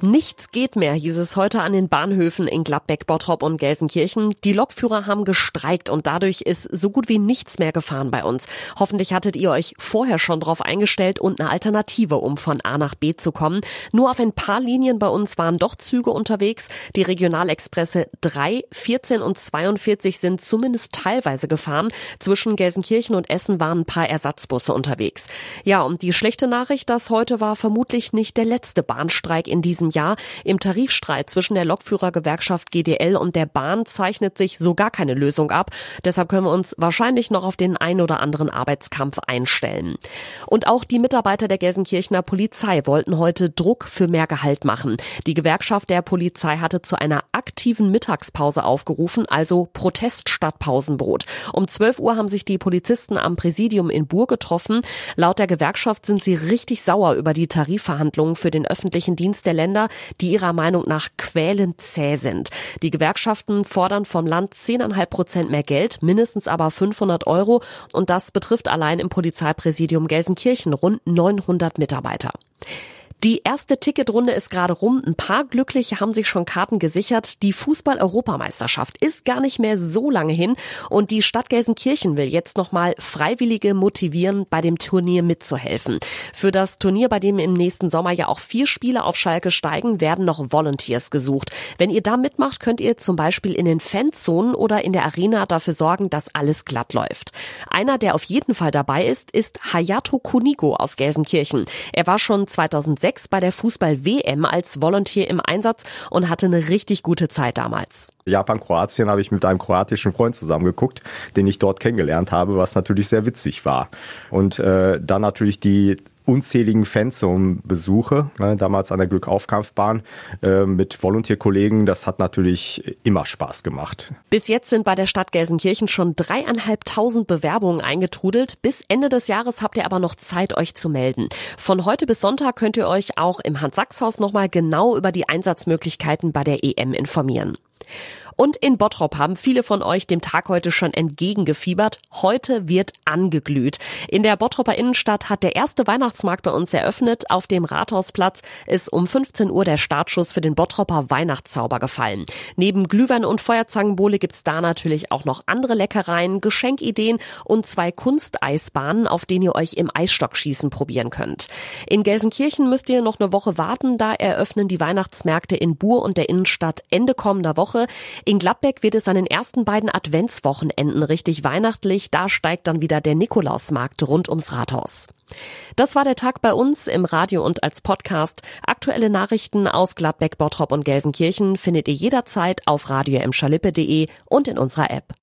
Nichts geht mehr, hieß es heute an den Bahnhöfen in Gladbeck, Bottrop und Gelsenkirchen. Die Lokführer haben gestreikt und dadurch ist so gut wie nichts mehr gefahren bei uns. Hoffentlich hattet ihr euch vorher schon drauf eingestellt und eine Alternative, um von A nach B zu kommen. Nur auf ein paar Linien bei uns waren doch Züge unterwegs. Die Regionalexpresse 3, 14 und 42 sind zumindest teilweise gefahren. Zwischen Gelsenkirchen und Essen waren ein paar Ersatzbusse unterwegs. Ja, und die schlechte Nachricht, das heute war vermutlich nicht der letzte Bahnstreik in diesem diesem Jahr. Im Tarifstreit zwischen der Lokführergewerkschaft GDL und der Bahn zeichnet sich so gar keine Lösung ab. Deshalb können wir uns wahrscheinlich noch auf den ein oder anderen Arbeitskampf einstellen. Und auch die Mitarbeiter der Gelsenkirchener Polizei wollten heute Druck für mehr Gehalt machen. Die Gewerkschaft der Polizei hatte zu einer aktiven Mittagspause aufgerufen, also Protest statt Pausenbrot. Um 12 Uhr haben sich die Polizisten am Präsidium in Bur getroffen. Laut der Gewerkschaft sind sie richtig sauer über die Tarifverhandlungen für den öffentlichen Dienst der Länder Länder, die ihrer Meinung nach quälend zäh sind. Die Gewerkschaften fordern vom Land 10,5 Prozent mehr Geld, mindestens aber 500 Euro. Und das betrifft allein im Polizeipräsidium Gelsenkirchen rund 900 Mitarbeiter. Die erste Ticketrunde ist gerade rum. Ein paar Glückliche haben sich schon Karten gesichert. Die Fußball-Europameisterschaft ist gar nicht mehr so lange hin und die Stadt Gelsenkirchen will jetzt nochmal Freiwillige motivieren, bei dem Turnier mitzuhelfen. Für das Turnier, bei dem im nächsten Sommer ja auch vier Spiele auf Schalke steigen, werden noch Volunteers gesucht. Wenn ihr da mitmacht, könnt ihr zum Beispiel in den Fanzonen oder in der Arena dafür sorgen, dass alles glatt läuft. Einer, der auf jeden Fall dabei ist, ist Hayato Kunigo aus Gelsenkirchen. Er war schon 2006 2006 bei der Fußball-WM als Volontier im Einsatz und hatte eine richtig gute Zeit damals. Japan, Kroatien habe ich mit einem kroatischen Freund zusammengeguckt, den ich dort kennengelernt habe, was natürlich sehr witzig war. Und äh, dann natürlich die unzähligen Fanzone-Besuche, ne, damals an der Glückaufkampfbahn äh, mit Volontierkollegen. Das hat natürlich immer Spaß gemacht. Bis jetzt sind bei der Stadt Gelsenkirchen schon dreieinhalbtausend Bewerbungen eingetrudelt. Bis Ende des Jahres habt ihr aber noch Zeit, euch zu melden. Von heute bis Sonntag könnt ihr euch auch im Hans-Sachs-Haus nochmal genau über die Einsatzmöglichkeiten bei der EM informieren. Und in Bottrop haben viele von euch dem Tag heute schon entgegengefiebert. Heute wird angeglüht. In der Bottroper Innenstadt hat der erste Weihnachtsmarkt bei uns eröffnet. Auf dem Rathausplatz ist um 15 Uhr der Startschuss für den Bottroper Weihnachtszauber gefallen. Neben Glühwein und Feuerzangenbowle gibt's da natürlich auch noch andere Leckereien, Geschenkideen und zwei Kunsteisbahnen, auf denen ihr euch im Eisstockschießen probieren könnt. In Gelsenkirchen müsst ihr noch eine Woche warten. Da eröffnen die Weihnachtsmärkte in Bur und der Innenstadt Ende kommender Woche. In Gladbeck wird es an den ersten beiden Adventswochenenden richtig weihnachtlich. Da steigt dann wieder der Nikolausmarkt rund ums Rathaus. Das war der Tag bei uns im Radio und als Podcast. Aktuelle Nachrichten aus Gladbeck, Bottrop und Gelsenkirchen findet ihr jederzeit auf radio und in unserer App.